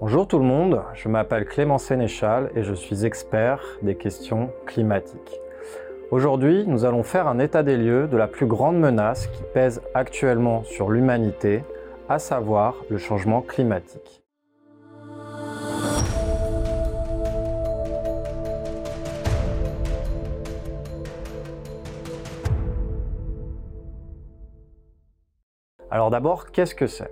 Bonjour tout le monde, je m'appelle Clément Sénéchal et je suis expert des questions climatiques. Aujourd'hui, nous allons faire un état des lieux de la plus grande menace qui pèse actuellement sur l'humanité, à savoir le changement climatique. Alors d'abord, qu'est-ce que c'est?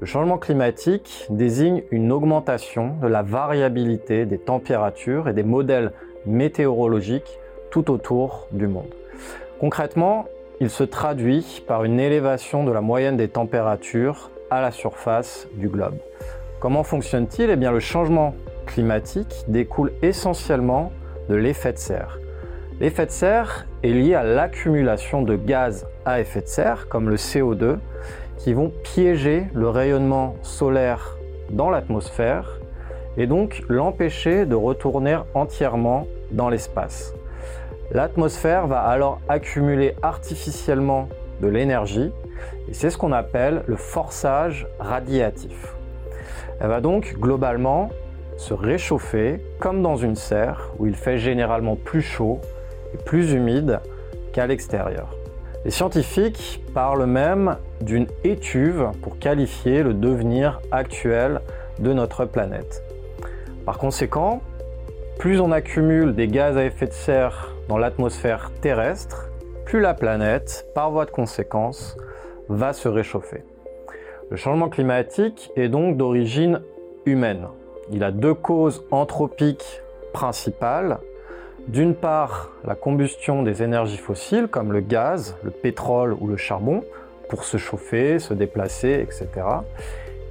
Le changement climatique désigne une augmentation de la variabilité des températures et des modèles météorologiques tout autour du monde. Concrètement, il se traduit par une élévation de la moyenne des températures à la surface du globe. Comment fonctionne-t-il? Eh bien, le changement climatique découle essentiellement de l'effet de serre. L'effet de serre est lié à l'accumulation de gaz à effet de serre, comme le CO2, qui vont piéger le rayonnement solaire dans l'atmosphère et donc l'empêcher de retourner entièrement dans l'espace. L'atmosphère va alors accumuler artificiellement de l'énergie et c'est ce qu'on appelle le forçage radiatif. Elle va donc globalement se réchauffer comme dans une serre où il fait généralement plus chaud et plus humide qu'à l'extérieur. Les scientifiques parlent même d'une étuve pour qualifier le devenir actuel de notre planète. Par conséquent, plus on accumule des gaz à effet de serre dans l'atmosphère terrestre, plus la planète, par voie de conséquence, va se réchauffer. Le changement climatique est donc d'origine humaine. Il a deux causes anthropiques principales. D'une part, la combustion des énergies fossiles comme le gaz, le pétrole ou le charbon pour se chauffer, se déplacer, etc.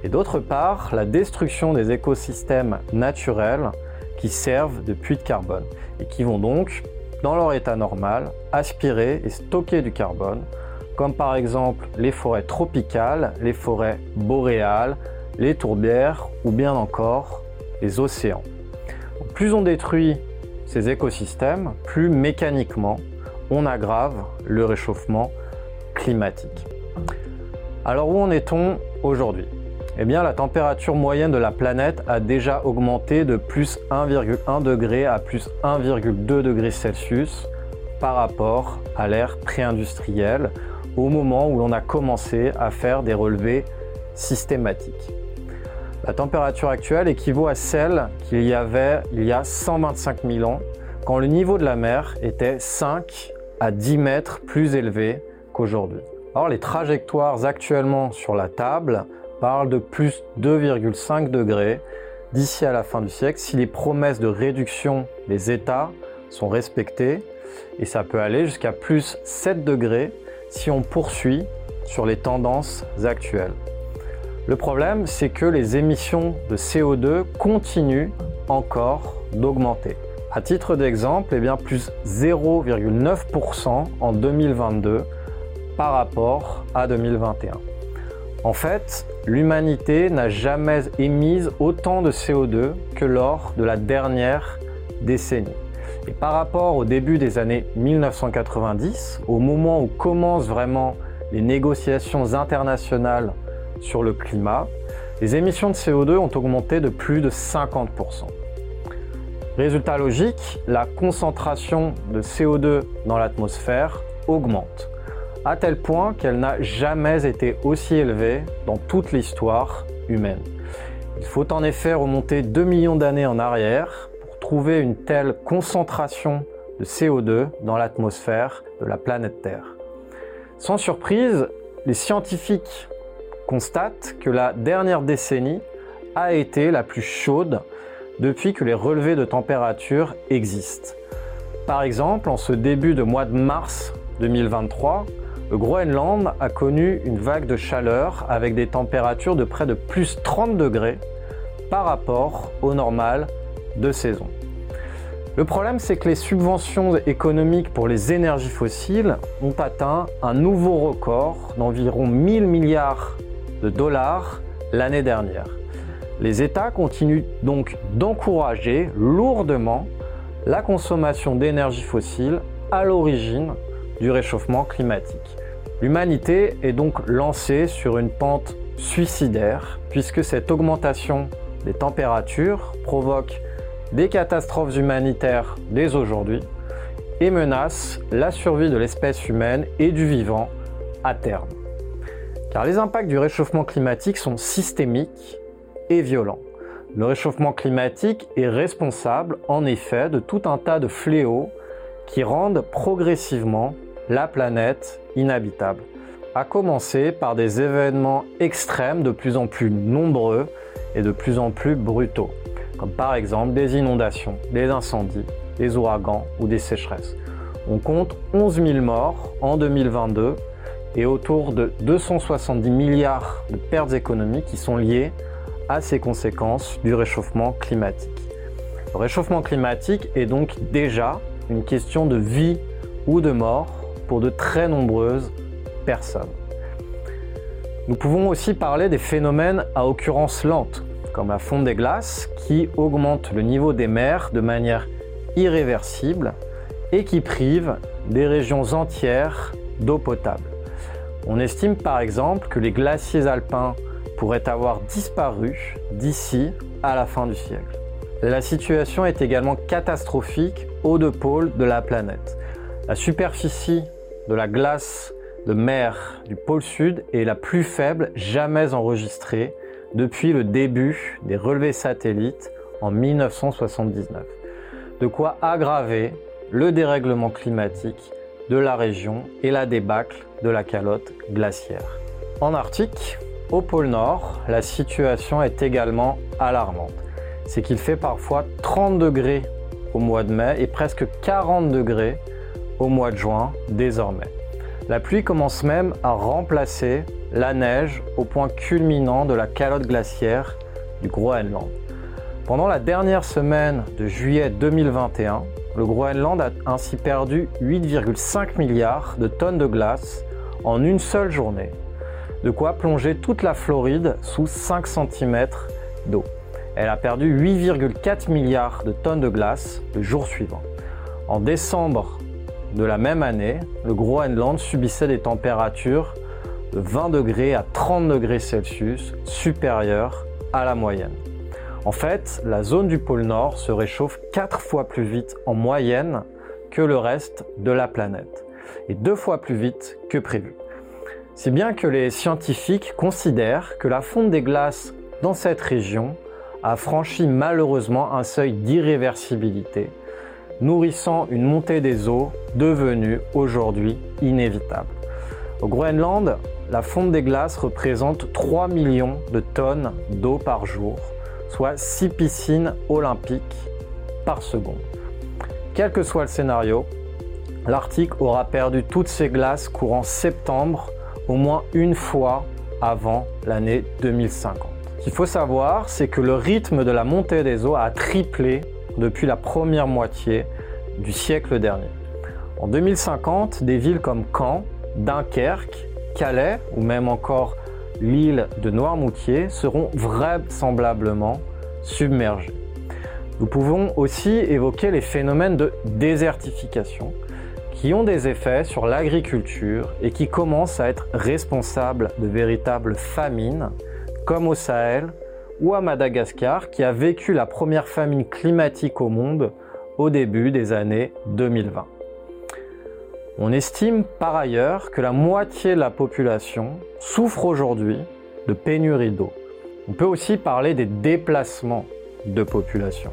Et d'autre part, la destruction des écosystèmes naturels qui servent de puits de carbone et qui vont donc, dans leur état normal, aspirer et stocker du carbone, comme par exemple les forêts tropicales, les forêts boréales, les tourbières ou bien encore les océans. Plus on détruit ces écosystèmes, plus mécaniquement on aggrave le réchauffement climatique. Alors où en est-on aujourd'hui? Eh bien la température moyenne de la planète a déjà augmenté de plus 1,1 degré à plus 1,2 degré Celsius par rapport à l'ère pré-industrielle au moment où l'on a commencé à faire des relevés systématiques. La température actuelle équivaut à celle qu'il y avait il y a 125 000 ans, quand le niveau de la mer était 5 à 10 mètres plus élevé qu'aujourd'hui. Or, les trajectoires actuellement sur la table parlent de plus 2,5 degrés d'ici à la fin du siècle si les promesses de réduction des États sont respectées, et ça peut aller jusqu'à plus 7 degrés si on poursuit sur les tendances actuelles. Le problème, c'est que les émissions de CO2 continuent encore d'augmenter. À titre d'exemple, eh plus 0,9% en 2022 par rapport à 2021. En fait, l'humanité n'a jamais émis autant de CO2 que lors de la dernière décennie. Et par rapport au début des années 1990, au moment où commencent vraiment les négociations internationales sur le climat, les émissions de CO2 ont augmenté de plus de 50%. Résultat logique, la concentration de CO2 dans l'atmosphère augmente, à tel point qu'elle n'a jamais été aussi élevée dans toute l'histoire humaine. Il faut en effet remonter 2 millions d'années en arrière pour trouver une telle concentration de CO2 dans l'atmosphère de la planète Terre. Sans surprise, les scientifiques constate que la dernière décennie a été la plus chaude depuis que les relevés de température existent. Par exemple, en ce début de mois de mars 2023, le Groenland a connu une vague de chaleur avec des températures de près de plus 30 degrés par rapport au normal de saison. Le problème, c'est que les subventions économiques pour les énergies fossiles ont atteint un nouveau record d'environ 1000 milliards de dollars l'année dernière. Les États continuent donc d'encourager lourdement la consommation d'énergie fossile à l'origine du réchauffement climatique. L'humanité est donc lancée sur une pente suicidaire puisque cette augmentation des températures provoque des catastrophes humanitaires dès aujourd'hui et menace la survie de l'espèce humaine et du vivant à terme. Car les impacts du réchauffement climatique sont systémiques et violents. Le réchauffement climatique est responsable en effet de tout un tas de fléaux qui rendent progressivement la planète inhabitable. À commencer par des événements extrêmes de plus en plus nombreux et de plus en plus brutaux, comme par exemple des inondations, des incendies, des ouragans ou des sécheresses. On compte 11 000 morts en 2022 et autour de 270 milliards de pertes économiques qui sont liées à ces conséquences du réchauffement climatique. Le réchauffement climatique est donc déjà une question de vie ou de mort de très nombreuses personnes. Nous pouvons aussi parler des phénomènes à occurrence lente, comme la fonte des glaces, qui augmente le niveau des mers de manière irréversible et qui prive des régions entières d'eau potable. On estime par exemple que les glaciers alpins pourraient avoir disparu d'ici à la fin du siècle. La situation est également catastrophique aux deux pôles de la planète. La superficie de la glace de mer du pôle sud est la plus faible jamais enregistrée depuis le début des relevés satellites en 1979. De quoi aggraver le dérèglement climatique de la région et la débâcle de la calotte glaciaire. En Arctique, au pôle Nord, la situation est également alarmante. C'est qu'il fait parfois 30 degrés au mois de mai et presque 40 degrés au mois de juin désormais. La pluie commence même à remplacer la neige au point culminant de la calotte glaciaire du Groenland. Pendant la dernière semaine de juillet 2021, le Groenland a ainsi perdu 8,5 milliards de tonnes de glace en une seule journée, de quoi plonger toute la Floride sous 5 cm d'eau. Elle a perdu 8,4 milliards de tonnes de glace le jour suivant. En décembre de la même année, le Groenland subissait des températures de 20 degrés à 30 degrés Celsius supérieures à la moyenne. En fait, la zone du pôle Nord se réchauffe 4 fois plus vite en moyenne que le reste de la planète, et deux fois plus vite que prévu. Si bien que les scientifiques considèrent que la fonte des glaces dans cette région a franchi malheureusement un seuil d'irréversibilité nourrissant une montée des eaux devenue aujourd'hui inévitable. Au Groenland, la fonte des glaces représente 3 millions de tonnes d'eau par jour, soit 6 piscines olympiques par seconde. Quel que soit le scénario, l'Arctique aura perdu toutes ses glaces courant septembre au moins une fois avant l'année 2050. Ce qu'il faut savoir, c'est que le rythme de la montée des eaux a triplé depuis la première moitié du siècle dernier. En 2050, des villes comme Caen, Dunkerque, Calais ou même encore l'île de Noirmoutier seront vraisemblablement submergées. Nous pouvons aussi évoquer les phénomènes de désertification qui ont des effets sur l'agriculture et qui commencent à être responsables de véritables famines comme au Sahel ou à Madagascar qui a vécu la première famine climatique au monde au début des années 2020. On estime par ailleurs que la moitié de la population souffre aujourd'hui de pénurie d'eau. On peut aussi parler des déplacements de population.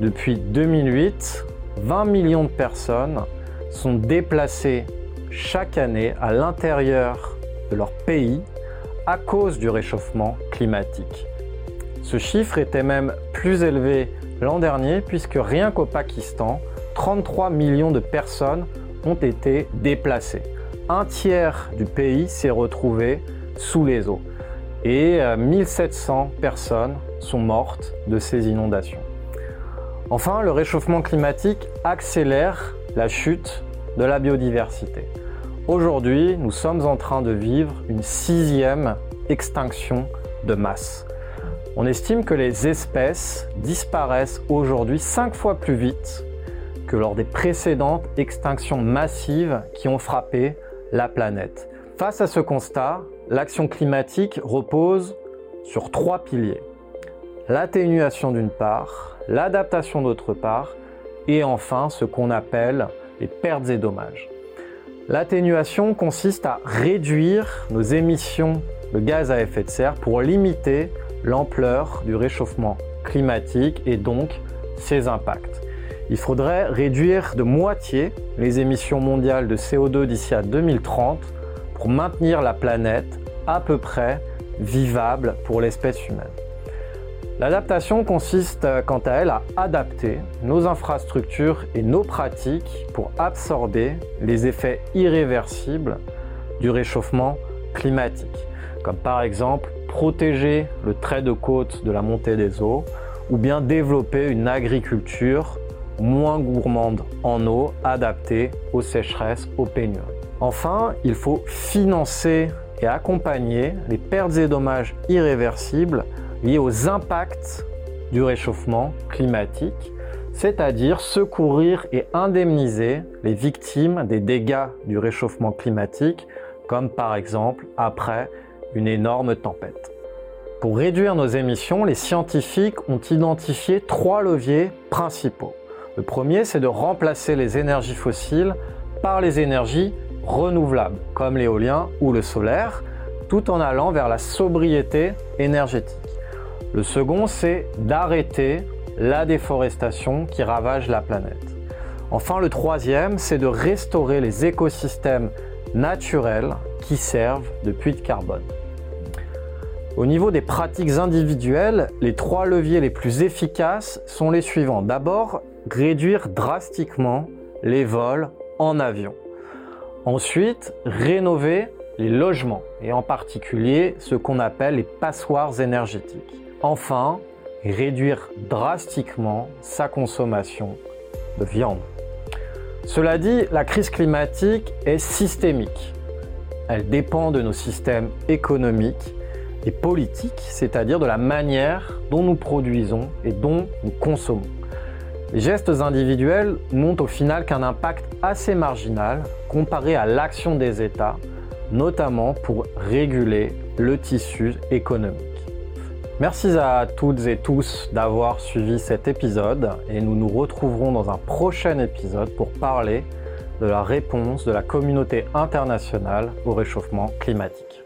Depuis 2008, 20 millions de personnes sont déplacées chaque année à l'intérieur de leur pays à cause du réchauffement climatique. Ce chiffre était même plus élevé l'an dernier puisque rien qu'au Pakistan, 33 millions de personnes ont été déplacées. Un tiers du pays s'est retrouvé sous les eaux et 1700 euh, personnes sont mortes de ces inondations. Enfin, le réchauffement climatique accélère la chute de la biodiversité. Aujourd'hui, nous sommes en train de vivre une sixième extinction de masse. On estime que les espèces disparaissent aujourd'hui cinq fois plus vite que lors des précédentes extinctions massives qui ont frappé la planète. Face à ce constat, l'action climatique repose sur trois piliers. L'atténuation d'une part, l'adaptation d'autre part, et enfin ce qu'on appelle les pertes et dommages. L'atténuation consiste à réduire nos émissions de gaz à effet de serre pour limiter l'ampleur du réchauffement climatique et donc ses impacts. Il faudrait réduire de moitié les émissions mondiales de CO2 d'ici à 2030 pour maintenir la planète à peu près vivable pour l'espèce humaine. L'adaptation consiste euh, quant à elle à adapter nos infrastructures et nos pratiques pour absorber les effets irréversibles du réchauffement climatique, comme par exemple protéger le trait de côte de la montée des eaux ou bien développer une agriculture moins gourmande en eau adaptée aux sécheresses, aux pénuries. Enfin, il faut financer et accompagner les pertes et dommages irréversibles liés aux impacts du réchauffement climatique, c'est-à-dire secourir et indemniser les victimes des dégâts du réchauffement climatique, comme par exemple après une énorme tempête. Pour réduire nos émissions, les scientifiques ont identifié trois leviers principaux. Le premier, c'est de remplacer les énergies fossiles par les énergies renouvelables, comme l'éolien ou le solaire, tout en allant vers la sobriété énergétique. Le second, c'est d'arrêter la déforestation qui ravage la planète. Enfin, le troisième, c'est de restaurer les écosystèmes naturels qui servent de puits de carbone. Au niveau des pratiques individuelles, les trois leviers les plus efficaces sont les suivants. D'abord, réduire drastiquement les vols en avion. Ensuite, rénover les logements et en particulier ce qu'on appelle les passoires énergétiques. Enfin, réduire drastiquement sa consommation de viande. Cela dit, la crise climatique est systémique. Elle dépend de nos systèmes économiques et politiques, c'est-à-dire de la manière dont nous produisons et dont nous consommons. Les gestes individuels n'ont au final qu'un impact assez marginal comparé à l'action des États, notamment pour réguler le tissu économique. Merci à toutes et tous d'avoir suivi cet épisode et nous nous retrouverons dans un prochain épisode pour parler de la réponse de la communauté internationale au réchauffement climatique.